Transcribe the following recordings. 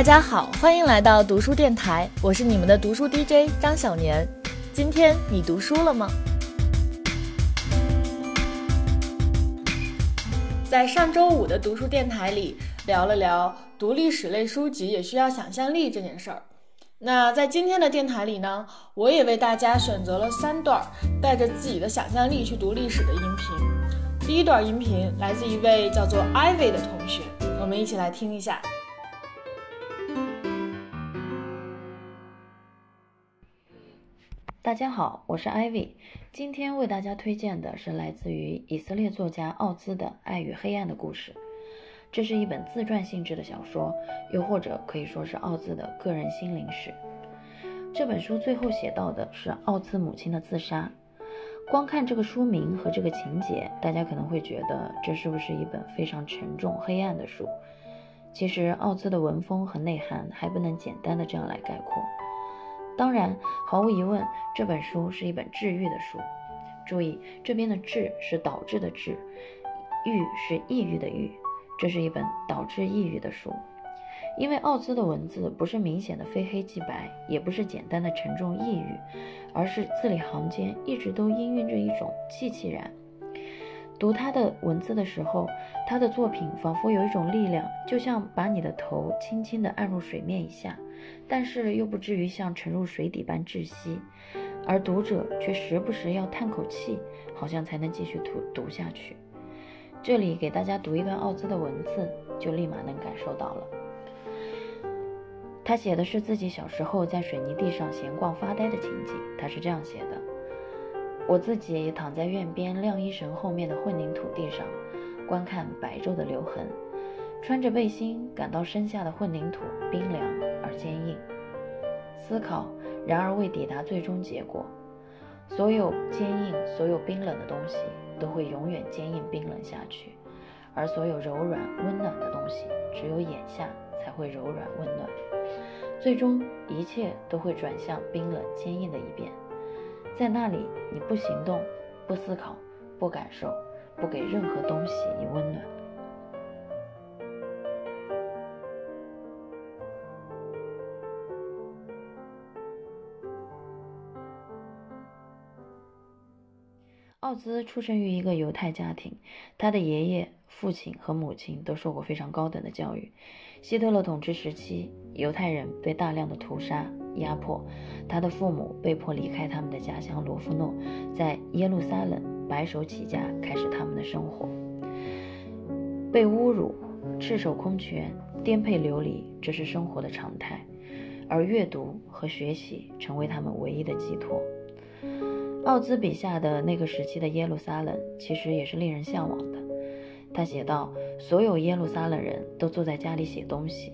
大家好，欢迎来到读书电台，我是你们的读书 DJ 张小年。今天你读书了吗？在上周五的读书电台里，聊了聊读历史类书籍也需要想象力这件事儿。那在今天的电台里呢，我也为大家选择了三段带着自己的想象力去读历史的音频。第一段音频来自一位叫做 Ivy 的同学，我们一起来听一下。大家好，我是 Ivy。今天为大家推荐的是来自于以色列作家奥兹的《爱与黑暗的故事》。这是一本自传性质的小说，又或者可以说是奥兹的个人心灵史。这本书最后写到的是奥兹母亲的自杀。光看这个书名和这个情节，大家可能会觉得这是不是一本非常沉重、黑暗的书？其实，奥兹的文风和内涵还不能简单的这样来概括。当然，毫无疑问，这本书是一本治愈的书。注意，这边的“治”是导致的“治”，“郁”是抑郁的“郁”。这是一本导致抑郁的书，因为奥兹的文字不是明显的非黑即白，也不是简单的沉重抑郁，而是字里行间一直都氤氲着一种气气然。读他的文字的时候，他的作品仿佛有一种力量，就像把你的头轻轻地按入水面一下。但是又不至于像沉入水底般窒息，而读者却时不时要叹口气，好像才能继续读读下去。这里给大家读一段奥兹的文字，就立马能感受到了。他写的是自己小时候在水泥地上闲逛发呆的情景。他是这样写的：我自己躺在院边晾衣绳后面的混凝土地上，观看白昼的留痕。穿着背心，感到身下的混凝土冰凉而坚硬。思考，然而未抵达最终结果。所有坚硬、所有冰冷的东西都会永远坚硬冰冷下去，而所有柔软温暖的东西，只有眼下才会柔软温暖。最终，一切都会转向冰冷坚硬的一边。在那里，你不行动，不思考，不感受，不给任何东西以温暖。奥兹出生于一个犹太家庭，他的爷爷、父亲和母亲都受过非常高等的教育。希特勒统治时期，犹太人被大量的屠杀、压迫，他的父母被迫离开他们的家乡罗夫诺，在耶路撒冷白手起家开始他们的生活。被侮辱、赤手空拳、颠沛流离，这是生活的常态，而阅读和学习成为他们唯一的寄托。奥兹笔下的那个时期的耶路撒冷，其实也是令人向往的。他写道：“所有耶路撒冷人都坐在家里写东西。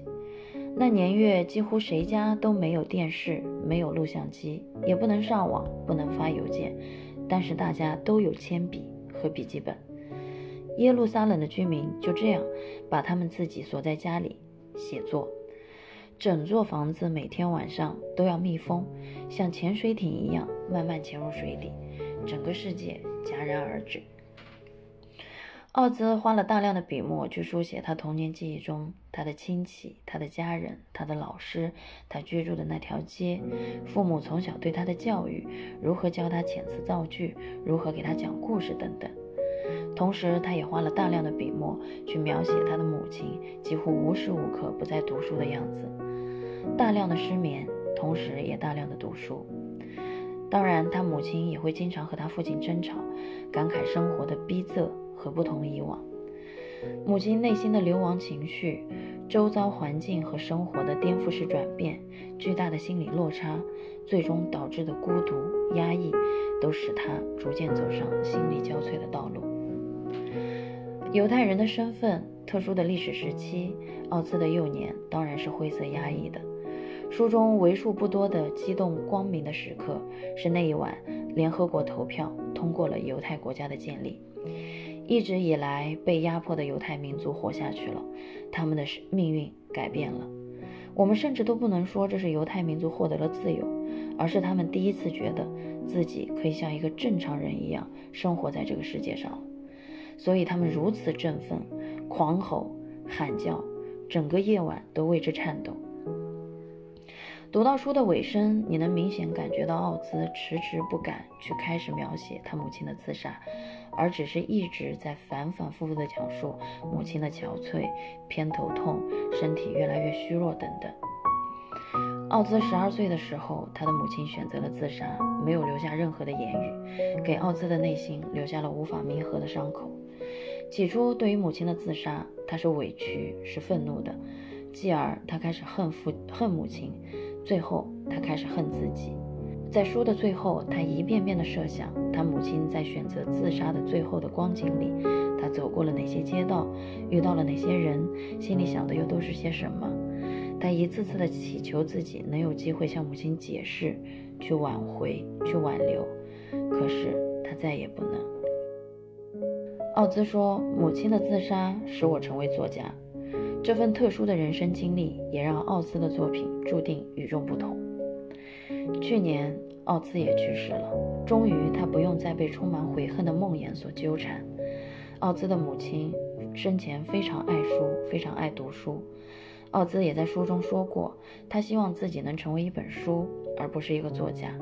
那年月，几乎谁家都没有电视，没有录像机，也不能上网，不能发邮件，但是大家都有铅笔和笔记本。耶路撒冷的居民就这样把他们自己锁在家里写作。”整座房子每天晚上都要密封，像潜水艇一样慢慢潜入水底，整个世界戛然而止。奥兹花了大量的笔墨去书写他童年记忆中他的亲戚、他的家人、他的老师、他居住的那条街、父母从小对他的教育、如何教他遣词造句、如何给他讲故事等等。同时，他也花了大量的笔墨去描写他的母亲几乎无时无刻不在读书的样子。大量的失眠，同时也大量的读书。当然，他母亲也会经常和他父亲争吵，感慨生活的逼仄和不同以往。母亲内心的流亡情绪、周遭环境和生活的颠覆式转变、巨大的心理落差，最终导致的孤独、压抑，都使他逐渐走上心力交瘁的道路。犹太人的身份，特殊的历史时期，奥兹的幼年当然是灰色压抑的。书中为数不多的激动光明的时刻，是那一晚联合国投票通过了犹太国家的建立。一直以来被压迫的犹太民族活下去了，他们的命运改变了。我们甚至都不能说这是犹太民族获得了自由，而是他们第一次觉得自己可以像一个正常人一样生活在这个世界上。所以他们如此振奋，狂吼、喊叫，整个夜晚都为之颤抖。读到书的尾声，你能明显感觉到奥兹迟迟不敢去开始描写他母亲的自杀，而只是一直在反反复复地讲述母亲的憔悴、偏头痛、身体越来越虚弱等等。奥兹十二岁的时候，他的母亲选择了自杀，没有留下任何的言语，给奥兹的内心留下了无法弥合的伤口。起初，对于母亲的自杀，他是委屈、是愤怒的；继而，他开始恨父、恨母亲；最后，他开始恨自己。在书的最后，他一遍遍地设想他母亲在选择自杀的最后的光景里，他走过了哪些街道，遇到了哪些人，心里想的又都是些什么。他一次次地祈求自己能有机会向母亲解释，去挽回，去挽留，可是他再也不能。奥兹说：“母亲的自杀使我成为作家，这份特殊的人生经历也让奥兹的作品注定与众不同。”去年，奥兹也去世了，终于他不用再被充满悔恨的梦魇所纠缠。奥兹的母亲生前非常爱书，非常爱读书。奥兹也在书中说过，他希望自己能成为一本书，而不是一个作家。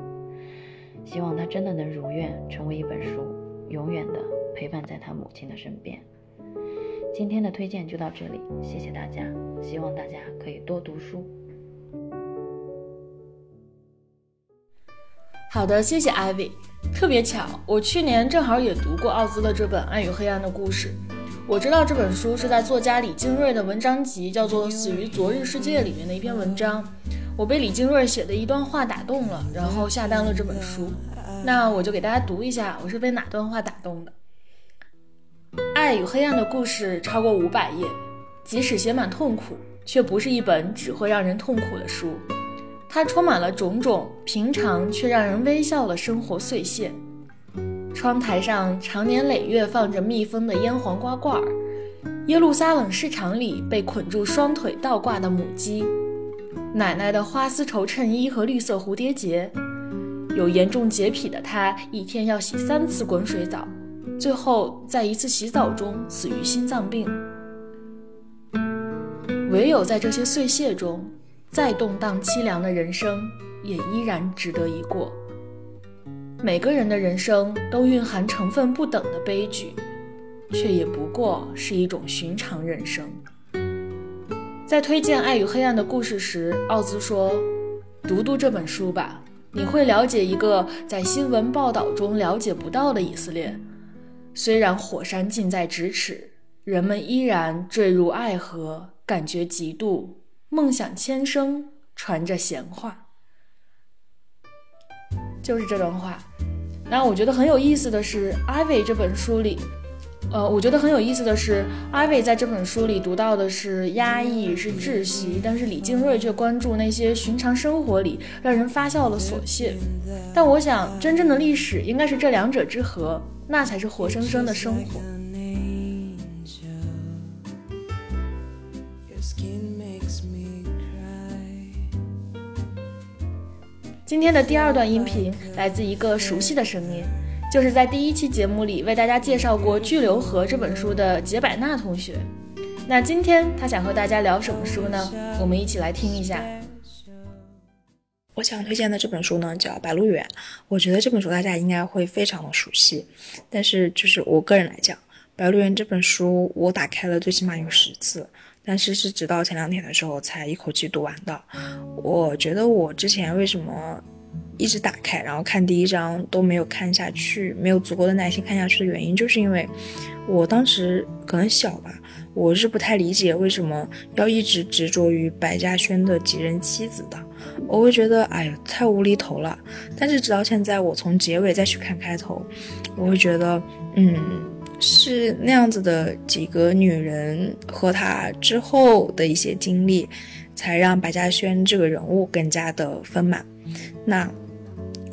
希望他真的能如愿成为一本书，永远的。陪伴在他母亲的身边。今天的推荐就到这里，谢谢大家，希望大家可以多读书。好的，谢谢 Ivy。特别巧，我去年正好也读过奥兹的这本《爱与黑暗的故事》。我知道这本书是在作家李金瑞的文章集叫做《死于昨日世界》里面的一篇文章。我被李金瑞写的一段话打动了，然后下单了这本书。那我就给大家读一下，我是被哪段话打动的。爱与黑暗的故事超过五百页，即使写满痛苦，却不是一本只会让人痛苦的书。它充满了种种平常却让人微笑的生活碎屑。窗台上常年累月放着密封的腌黄瓜罐儿，耶路撒冷市场里被捆住双腿倒挂的母鸡，奶奶的花丝绸衬衣和绿色蝴蝶结。有严重洁癖的她，一天要洗三次滚水澡。最后，在一次洗澡中死于心脏病。唯有在这些碎屑中，再动荡凄凉的人生也依然值得一过。每个人的人生都蕴含成分不等的悲剧，却也不过是一种寻常人生。在推荐《爱与黑暗的故事》时，奥兹说：“读读这本书吧，你会了解一个在新闻报道中了解不到的以色列。”虽然火山近在咫尺，人们依然坠入爱河，感觉嫉妒，梦想千声，传着闲话。就是这段话。那我觉得很有意思的是，《Ivy》这本书里，呃，我觉得很有意思的是，《Ivy》在这本书里读到的是压抑，是窒息，但是李静瑞却关注那些寻常生活里让人发笑的琐屑。但我想，真正的历史应该是这两者之和。那才是活生生的生活。今天的第二段音频来自一个熟悉的声音，就是在第一期节目里为大家介绍过《巨流河》这本书的杰百纳同学。那今天他想和大家聊什么书呢？我们一起来听一下。我想推荐的这本书呢，叫《白鹿原》。我觉得这本书大家应该会非常的熟悉，但是就是我个人来讲，《白鹿原》这本书我打开了最起码有十次，但是是直到前两天的时候才一口气读完的。我觉得我之前为什么一直打开，然后看第一章都没有看下去，没有足够的耐心看下去的原因，就是因为我当时可能小吧，我是不太理解为什么要一直执着于白嘉轩的几任妻子的。我会觉得，哎呀，太无厘头了。但是直到现在，我从结尾再去看开头，我会觉得，嗯，是那样子的几个女人和她之后的一些经历，才让白嘉轩这个人物更加的丰满。那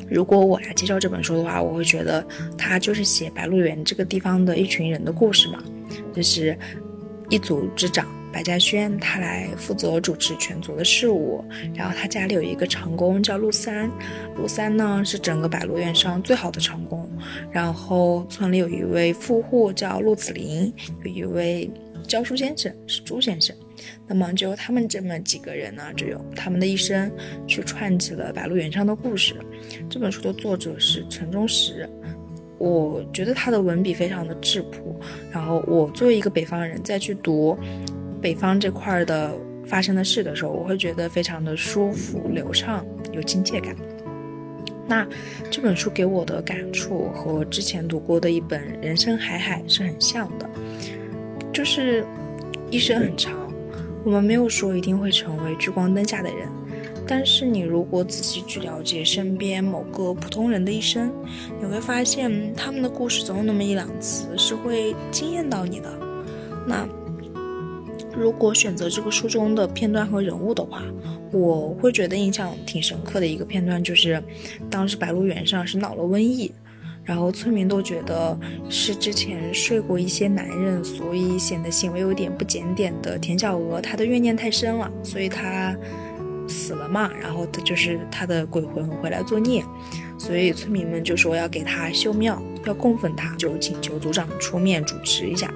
如果我来介绍这本书的话，我会觉得它就是写白鹿原这个地方的一群人的故事嘛，就是一族之长。白嘉轩他来负责主持全族的事务，然后他家里有一个长工叫陆三，陆三呢是整个白鹿原上最好的长工，然后村里有一位富户叫陆子霖，有一位教书先生是朱先生。那么就他们这么几个人呢，就用他们的一生去串起了《白鹿原》上的故事。这本书的作者是陈忠实，我觉得他的文笔非常的质朴。然后我作为一个北方人，再去读北方这块的发生的事的时候，我会觉得非常的舒服、流畅、有亲切感。那这本书给我的感触和之前读过的一本《人生海海》是很像的，就是一生很长。我们没有说一定会成为聚光灯下的人，但是你如果仔细去了解身边某个普通人的一生，你会发现他们的故事总有那么一两次是会惊艳到你的。那如果选择这个书中的片段和人物的话，我会觉得印象挺深刻的一个片段就是，当时白鹿原上是闹了瘟疫。然后村民都觉得是之前睡过一些男人，所以显得行为有点不检点的田小娥，她的怨念太深了，所以她死了嘛。然后她就是她的鬼魂回来作孽，所以村民们就说要给她修庙，要供奉她，就请求族长出面主持一下。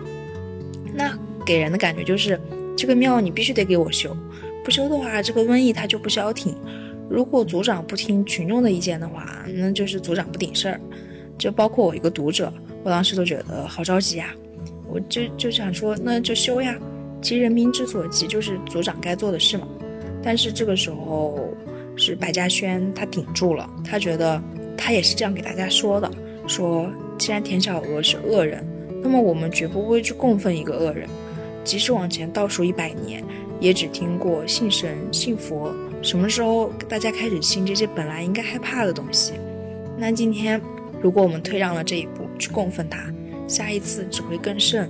那给人的感觉就是这个庙你必须得给我修，不修的话这个瘟疫它就不消停。如果族长不听群众的意见的话，那就是族长不顶事儿。就包括我一个读者，我当时都觉得好着急呀，我就就想说那就修呀，急人民之所急就是族长该做的事嘛。但是这个时候是白嘉轩他顶住了，他觉得他也是这样给大家说的，说既然田小娥是恶人，那么我们绝不会去供奉一个恶人，即使往前倒数一百年，也只听过信神信佛，什么时候大家开始信这些本来应该害怕的东西？那今天。如果我们退让了这一步去供奉他，下一次只会更甚。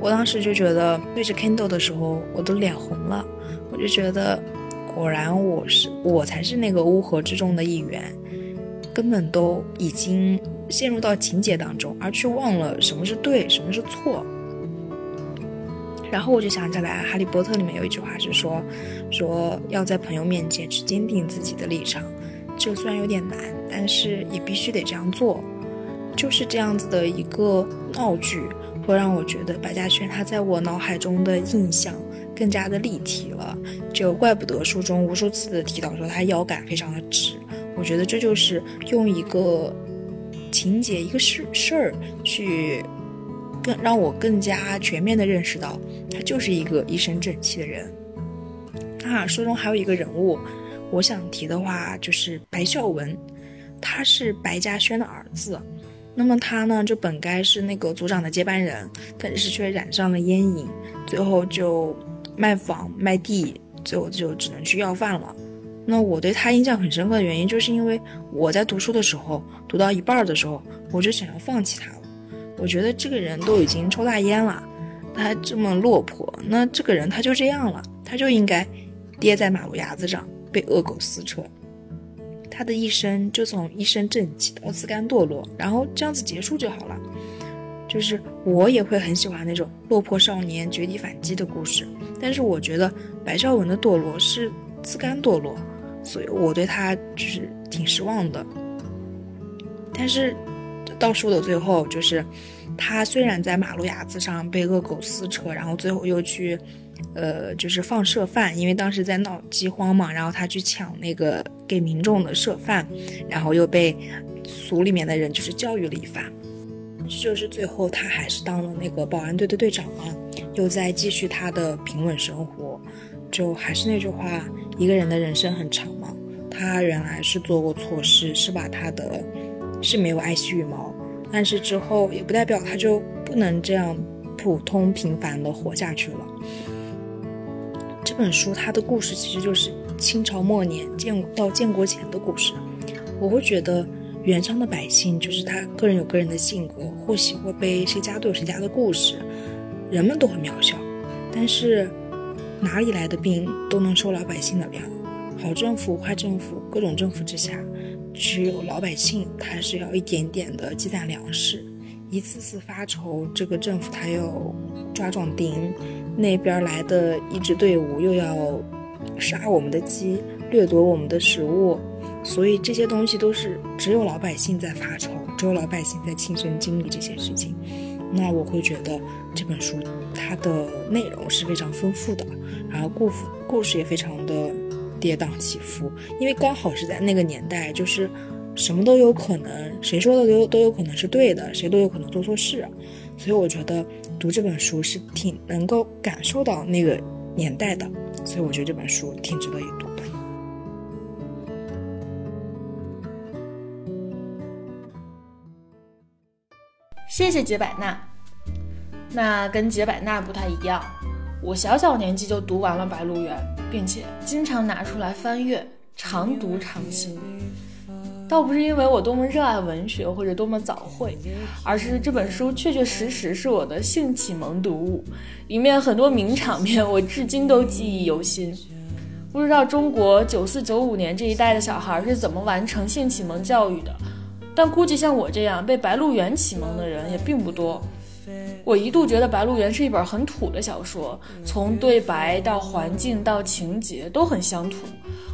我当时就觉得对着 Kindle 的时候，我都脸红了。我就觉得，果然我是我才是那个乌合之众的一员，根本都已经陷入到情节当中，而却忘了什么是对，什么是错。然后我就想起来，《哈利波特》里面有一句话是说，说要在朋友面前去坚定自己的立场。这虽然有点难，但是也必须得这样做。就是这样子的一个闹剧，会让我觉得白嘉轩他在我脑海中的印象更加的立体了。就怪不得书中无数次的提到说他腰杆非常的直。我觉得这就是用一个情节、一个事事儿去更让我更加全面的认识到，他就是一个一身正气的人。啊，书中还有一个人物。我想提的话就是白孝文，他是白嘉轩的儿子。那么他呢，就本该是那个族长的接班人，但是却染上了烟瘾，最后就卖房卖地，最后就只能去要饭了。那我对他印象很深刻的原因，就是因为我在读书的时候，读到一半的时候，我就想要放弃他了。我觉得这个人都已经抽大烟了，他还这么落魄，那这个人他就这样了，他就应该跌在马路牙子上。被恶狗撕扯，他的一生就从一身正气到自甘堕落，然后这样子结束就好了。就是我也会很喜欢那种落魄少年绝地反击的故事，但是我觉得白孝文的堕落是自甘堕落，所以我对他就是挺失望的。但是到书的最后，就是他虽然在马路牙子上被恶狗撕扯，然后最后又去。呃，就是放社饭，因为当时在闹饥荒嘛，然后他去抢那个给民众的社饭，然后又被组里面的人就是教育了一番，就是最后他还是当了那个保安队的队长嘛，又在继续他的平稳生活。就还是那句话，一个人的人生很长嘛，他原来是做过错事，是把他的是没有爱惜羽毛，但是之后也不代表他就不能这样普通平凡的活下去了。这本书它的故事其实就是清朝末年建到建国前的故事。我会觉得原上的百姓就是他个人有个人的性格，或喜或悲，谁家都有谁家的故事，人们都很渺小。但是哪里来的病都能受老百姓的粮。好政府、坏政府、各种政府之下，只有老百姓他是要一点点的积攒粮食，一次次发愁，这个政府他要抓壮丁。那边来的一支队伍又要杀我们的鸡，掠夺我们的食物，所以这些东西都是只有老百姓在发愁，只有老百姓在亲身经历这些事情。那我会觉得这本书它的内容是非常丰富的，然后故故事也非常的跌宕起伏，因为刚好是在那个年代，就是什么都有可能，谁说的都都有可能是对的，谁都有可能做错事，所以我觉得读这本书是挺能够感受到那个年代的，所以我觉得这本书挺值得一读的。谢谢杰百纳。那跟杰百纳不太一样，我小小年纪就读完了《白鹿原》，并且经常拿出来翻阅，常读常新。倒不是因为我多么热爱文学或者多么早慧，而是这本书确确实实是我的性启蒙读物，里面很多名场面我至今都记忆犹新。不知道中国九四九五年这一代的小孩是怎么完成性启蒙教育的？但估计像我这样被《白鹿原》启蒙的人也并不多。我一度觉得《白鹿原》是一本很土的小说，从对白到环境到情节都很乡土。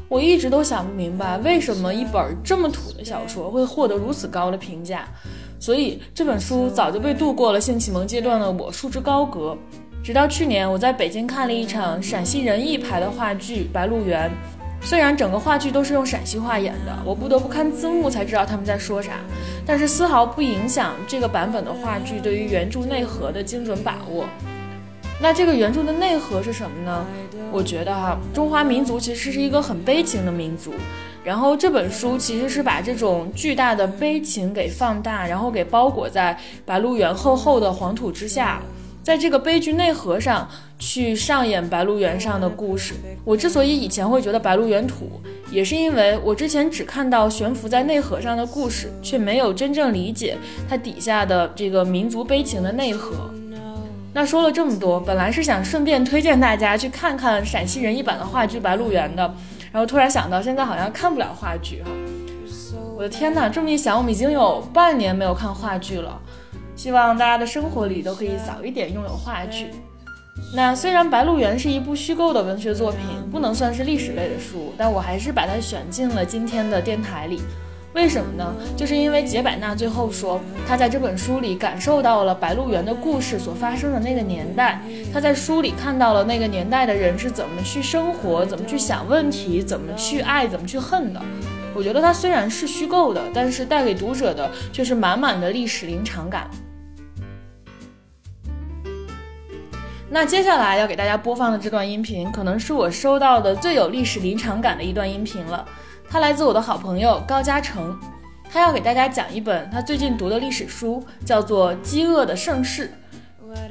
我一直都想不明白，为什么一本这么土的小说会获得如此高的评价。所以这本书早就被度过了性启蒙阶段的我束之高阁。直到去年，我在北京看了一场陕西人艺排的话剧《白鹿原》。虽然整个话剧都是用陕西话演的，我不得不看字幕才知道他们在说啥，但是丝毫不影响这个版本的话剧对于原著内核的精准把握。那这个原著的内核是什么呢？我觉得哈，中华民族其实是一个很悲情的民族，然后这本书其实是把这种巨大的悲情给放大，然后给包裹在白鹿原厚厚的黄土之下。在这个悲剧内核上去上演《白鹿原》上的故事。我之所以以前会觉得《白鹿原》土，也是因为我之前只看到悬浮在内核上的故事，却没有真正理解它底下的这个民族悲情的内核。那说了这么多，本来是想顺便推荐大家去看看陕西人艺版的话剧《白鹿原》的，然后突然想到现在好像看不了话剧哈。我的天哪，这么一想，我们已经有半年没有看话剧了。希望大家的生活里都可以早一点拥有话剧。那虽然《白鹿原》是一部虚构的文学作品，不能算是历史类的书，但我还是把它选进了今天的电台里。为什么呢？就是因为杰百纳最后说，他在这本书里感受到了《白鹿原》的故事所发生的那个年代，他在书里看到了那个年代的人是怎么去生活、怎么去想问题、怎么去爱、怎么去恨的。我觉得它虽然是虚构的，但是带给读者的却是满满的历史临场感。那接下来要给大家播放的这段音频，可能是我收到的最有历史临场感的一段音频了。它来自我的好朋友高嘉诚，他要给大家讲一本他最近读的历史书，叫做《饥饿的盛世》。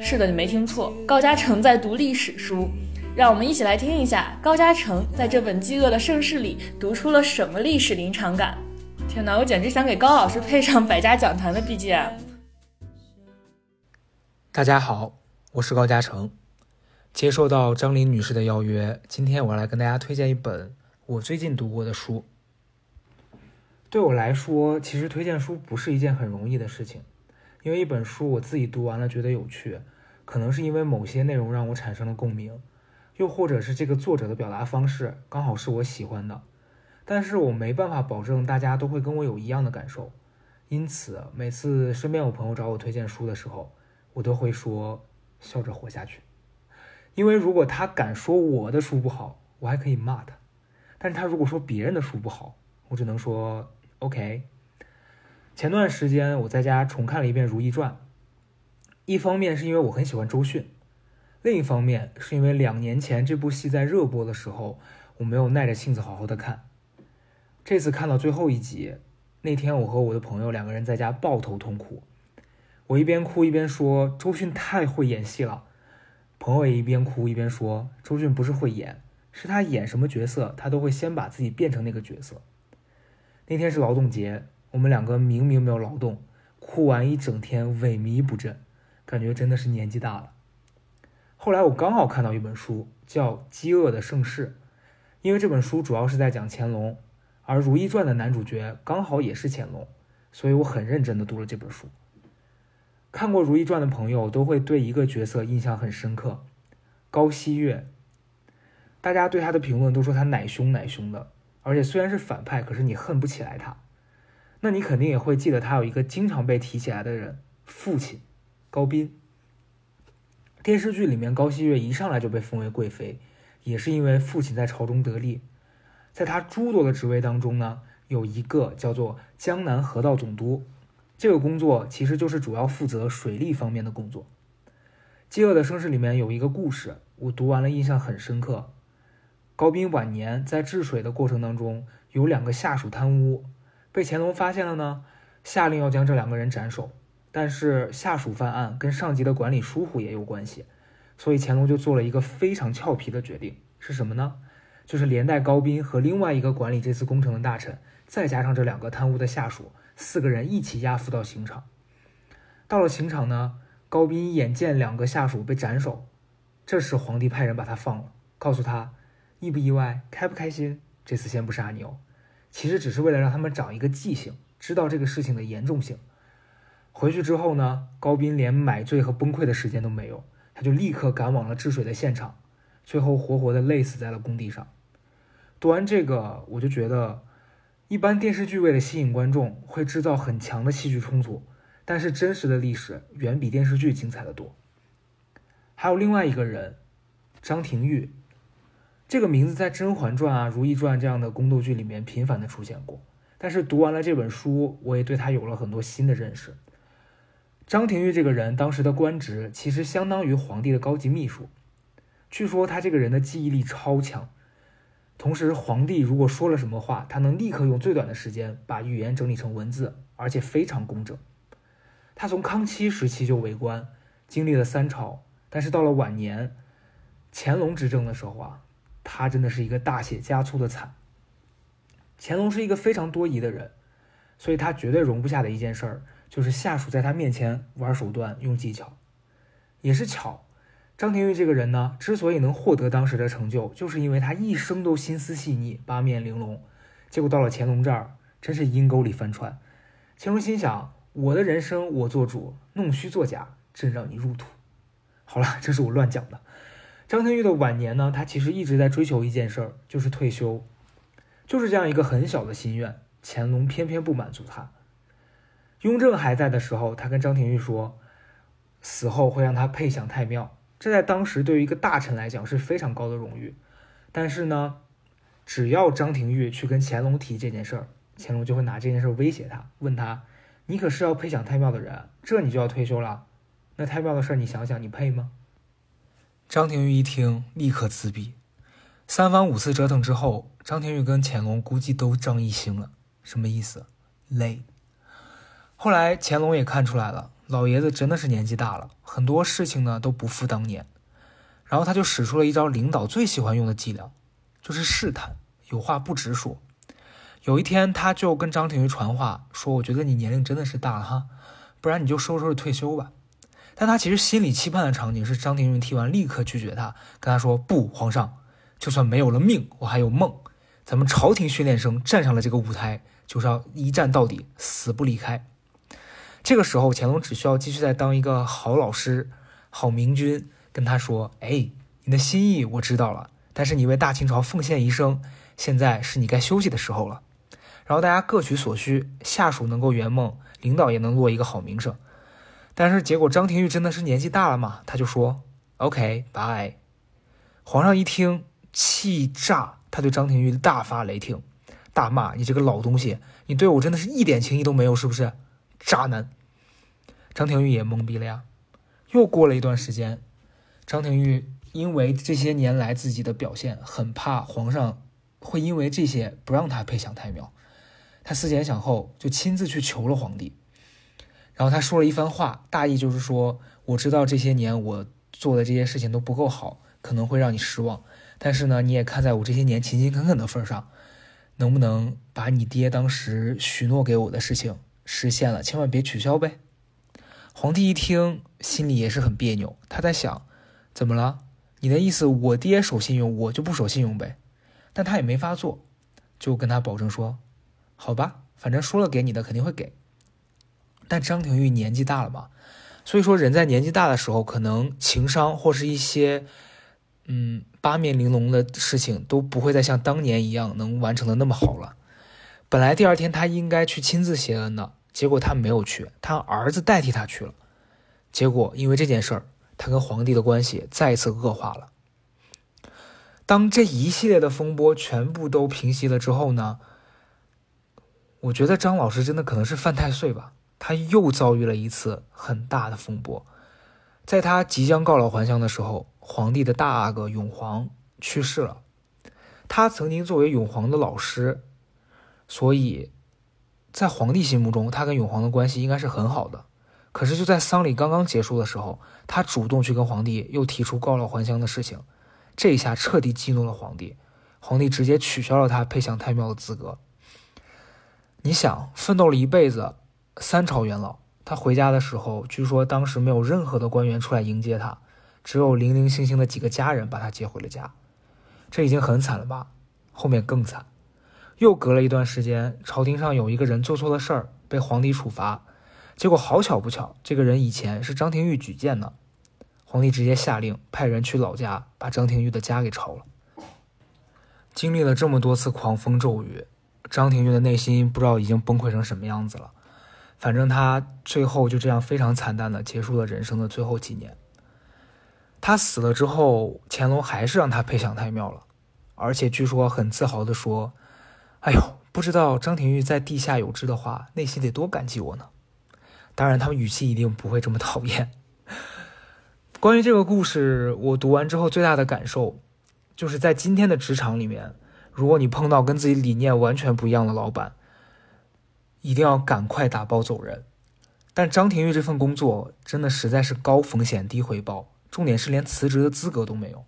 是的，你没听错，高嘉诚在读历史书。让我们一起来听一下高嘉诚在这本《饥饿的盛世》里读出了什么历史临场感。天哪，我简直想给高老师配上百家讲坛的 BGM。大家好，我是高嘉诚。接受到张琳女士的邀约，今天我来跟大家推荐一本我最近读过的书。对我来说，其实推荐书不是一件很容易的事情，因为一本书我自己读完了觉得有趣，可能是因为某些内容让我产生了共鸣。又或者是这个作者的表达方式刚好是我喜欢的，但是我没办法保证大家都会跟我有一样的感受，因此每次身边有朋友找我推荐书的时候，我都会说笑着活下去，因为如果他敢说我的书不好，我还可以骂他，但是他如果说别人的书不好，我只能说 OK。前段时间我在家重看了一遍《如懿传》，一方面是因为我很喜欢周迅。另一方面，是因为两年前这部戏在热播的时候，我没有耐着性子好好的看。这次看到最后一集，那天我和我的朋友两个人在家抱头痛哭。我一边哭一边说：“周迅太会演戏了。”朋友也一边哭一边说：“周迅不是会演，是他演什么角色，他都会先把自己变成那个角色。”那天是劳动节，我们两个明明没有劳动，哭完一整天萎靡不振，感觉真的是年纪大了。后来我刚好看到一本书，叫《饥饿的盛世》，因为这本书主要是在讲乾隆，而《如懿传》的男主角刚好也是乾隆，所以我很认真的读了这本书。看过《如懿传》的朋友都会对一个角色印象很深刻，高希月。大家对他的评论都说他奶凶奶凶的，而且虽然是反派，可是你恨不起来他。那你肯定也会记得他有一个经常被提起来的人——父亲。高斌。电视剧里面高希月一上来就被封为贵妃，也是因为父亲在朝中得力。在他诸多的职位当中呢，有一个叫做江南河道总督，这个工作其实就是主要负责水利方面的工作。《饥饿的盛世》里面有一个故事，我读完了印象很深刻。高斌晚年在治水的过程当中，有两个下属贪污，被乾隆发现了呢，下令要将这两个人斩首。但是下属犯案跟上级的管理疏忽也有关系，所以乾隆就做了一个非常俏皮的决定，是什么呢？就是连带高斌和另外一个管理这次工程的大臣，再加上这两个贪污的下属，四个人一起押赴到刑场。到了刑场呢，高斌眼见两个下属被斩首，这时皇帝派人把他放了，告诉他，意不意外，开不开心？这次先不杀你哦，其实只是为了让他们长一个记性，知道这个事情的严重性。回去之后呢，高斌连买醉和崩溃的时间都没有，他就立刻赶往了治水的现场，最后活活的累死在了工地上。读完这个，我就觉得，一般电视剧为了吸引观众，会制造很强的戏剧冲突，但是真实的历史远比电视剧精彩的多。还有另外一个人，张廷玉，这个名字在《甄嬛传》啊、《如懿传》这样的宫斗剧里面频繁的出现过，但是读完了这本书，我也对他有了很多新的认识。张廷玉这个人，当时的官职其实相当于皇帝的高级秘书。据说他这个人的记忆力超强，同时皇帝如果说了什么话，他能立刻用最短的时间把语言整理成文字，而且非常工整。他从康熙时期就为官，经历了三朝，但是到了晚年，乾隆执政的时候啊，他真的是一个大写加粗的惨。乾隆是一个非常多疑的人，所以他绝对容不下的一件事儿。就是下属在他面前玩手段、用技巧，也是巧。张廷玉这个人呢，之所以能获得当时的成就，就是因为他一生都心思细腻、八面玲珑。结果到了乾隆这儿，真是阴沟里翻船。乾隆心想：我的人生我做主，弄虚作假，真让你入土。好了，这是我乱讲的。张廷玉的晚年呢，他其实一直在追求一件事儿，就是退休，就是这样一个很小的心愿。乾隆偏偏不满足他。雍正还在的时候，他跟张廷玉说，死后会让他配享太庙。这在当时对于一个大臣来讲是非常高的荣誉。但是呢，只要张廷玉去跟乾隆提这件事儿，乾隆就会拿这件事威胁他，问他：“你可是要配享太庙的人，这你就要退休了？那太庙的事儿，你想想，你配吗？”张廷玉一听，立刻自闭。三番五次折腾之后，张廷玉跟乾隆估计都张一兴了。什么意思？累。后来乾隆也看出来了，老爷子真的是年纪大了，很多事情呢都不复当年。然后他就使出了一招领导最喜欢用的伎俩，就是试探，有话不直说。有一天，他就跟张廷玉传话说：“我觉得你年龄真的是大了哈，不然你就收拾退休吧。”但他其实心里期盼的场景是张廷玉听完立刻拒绝他，跟他说：“不，皇上，就算没有了命，我还有梦。咱们朝廷训练生站上了这个舞台，就是要一战到底，死不离开。”这个时候，乾隆只需要继续再当一个好老师、好明君，跟他说：“哎，你的心意我知道了，但是你为大清朝奉献一生，现在是你该休息的时候了。”然后大家各取所需，下属能够圆梦，领导也能落一个好名声。但是结果，张廷玉真的是年纪大了嘛？他就说，OK，bye。”皇上一听，气炸，他对张廷玉大发雷霆，大骂：“你这个老东西，你对我真的是一点情谊都没有，是不是？”渣男，张廷玉也懵逼了呀。又过了一段时间，张廷玉因为这些年来自己的表现，很怕皇上会因为这些不让他配享太庙。他思前想后，就亲自去求了皇帝。然后他说了一番话，大意就是说：“我知道这些年我做的这些事情都不够好，可能会让你失望。但是呢，你也看在我这些年勤勤恳恳的份上，能不能把你爹当时许诺给我的事情？”实现了，千万别取消呗。皇帝一听，心里也是很别扭。他在想，怎么了？你的意思，我爹守信用，我就不守信用呗？但他也没法做，就跟他保证说：“好吧，反正说了给你的肯定会给。”但张廷玉年纪大了嘛，所以说人在年纪大的时候，可能情商或是一些嗯八面玲珑的事情都不会再像当年一样能完成的那么好了。本来第二天他应该去亲自谢恩的。结果他没有去，他儿子代替他去了。结果因为这件事儿，他跟皇帝的关系再一次恶化了。当这一系列的风波全部都平息了之后呢，我觉得张老师真的可能是犯太岁吧，他又遭遇了一次很大的风波。在他即将告老还乡的时候，皇帝的大阿哥永璜去世了。他曾经作为永璜的老师，所以在皇帝心目中，他跟永璜的关系应该是很好的。可是就在丧礼刚刚结束的时候，他主动去跟皇帝又提出告老还乡的事情，这一下彻底激怒了皇帝，皇帝直接取消了他配享太庙的资格。你想，奋斗了一辈子，三朝元老。他回家的时候，据说当时没有任何的官员出来迎接他，只有零零星星的几个家人把他接回了家。这已经很惨了吧？后面更惨，又隔了一段时间，朝廷上有一个人做错了事儿，被皇帝处罚。结果好巧不巧，这个人以前是张廷玉举荐的，皇帝直接下令派人去老家把张廷玉的家给抄了。经历了这么多次狂风骤雨，张廷玉的内心不知道已经崩溃成什么样子了。反正他最后就这样非常惨淡的结束了人生的最后几年。他死了之后，乾隆还是让他配享太庙了，而且据说很自豪的说：“哎呦，不知道张廷玉在地下有知的话，内心得多感激我呢。”当然，他们语气一定不会这么讨厌。关于这个故事，我读完之后最大的感受，就是在今天的职场里面，如果你碰到跟自己理念完全不一样的老板，一定要赶快打包走人，但张廷玉这份工作真的实在是高风险低回报，重点是连辞职的资格都没有，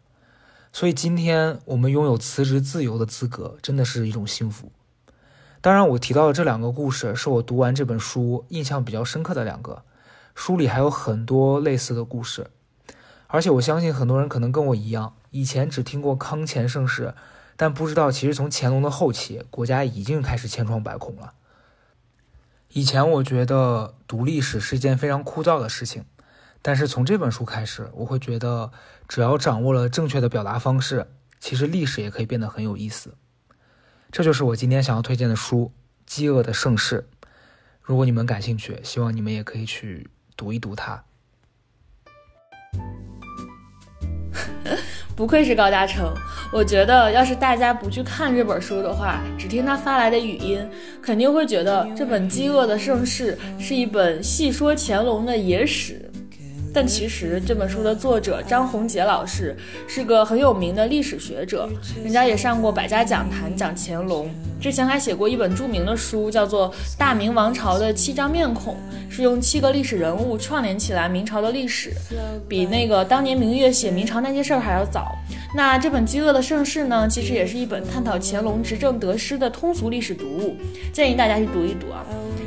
所以今天我们拥有辞职自由的资格，真的是一种幸福。当然，我提到的这两个故事是我读完这本书印象比较深刻的两个，书里还有很多类似的故事，而且我相信很多人可能跟我一样，以前只听过康乾盛世，但不知道其实从乾隆的后期，国家已经开始千疮百孔了。以前我觉得读历史是一件非常枯燥的事情，但是从这本书开始，我会觉得只要掌握了正确的表达方式，其实历史也可以变得很有意思。这就是我今天想要推荐的书《饥饿的盛世》。如果你们感兴趣，希望你们也可以去读一读它。不愧是高嘉诚，我觉得要是大家不去看这本书的话，只听他发来的语音，肯定会觉得这本《饥饿的盛世》是一本细说乾隆的野史。但其实这本书的作者张宏杰老师是个很有名的历史学者，人家也上过百家讲坛讲乾隆，之前还写过一本著名的书，叫做《大明王朝的七张面孔》，是用七个历史人物串联起来明朝的历史，比那个当年明月写明朝那些事儿还要早。那这本《饥饿的盛世》呢，其实也是一本探讨乾隆执政得失的通俗历史读物，建议大家去读一读啊。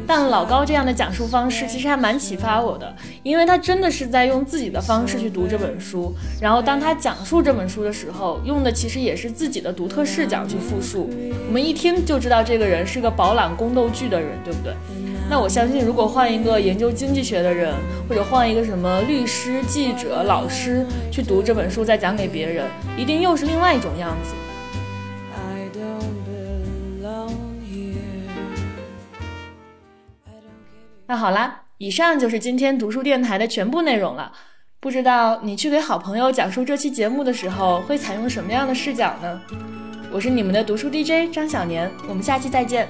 但老高这样的讲述方式其实还蛮启发我的，因为他真的是在用自己的方式去读这本书，然后当他讲述这本书的时候，用的其实也是自己的独特视角去复述。我们一听就知道这个人是个饱览宫斗剧的人，对不对？那我相信，如果换一个研究经济学的人，或者换一个什么律师、记者、老师去读这本书再讲给别人，一定又是另外一种样子。那好啦，以上就是今天读书电台的全部内容了。不知道你去给好朋友讲述这期节目的时候，会采用什么样的视角呢？我是你们的读书 DJ 张小年，我们下期再见。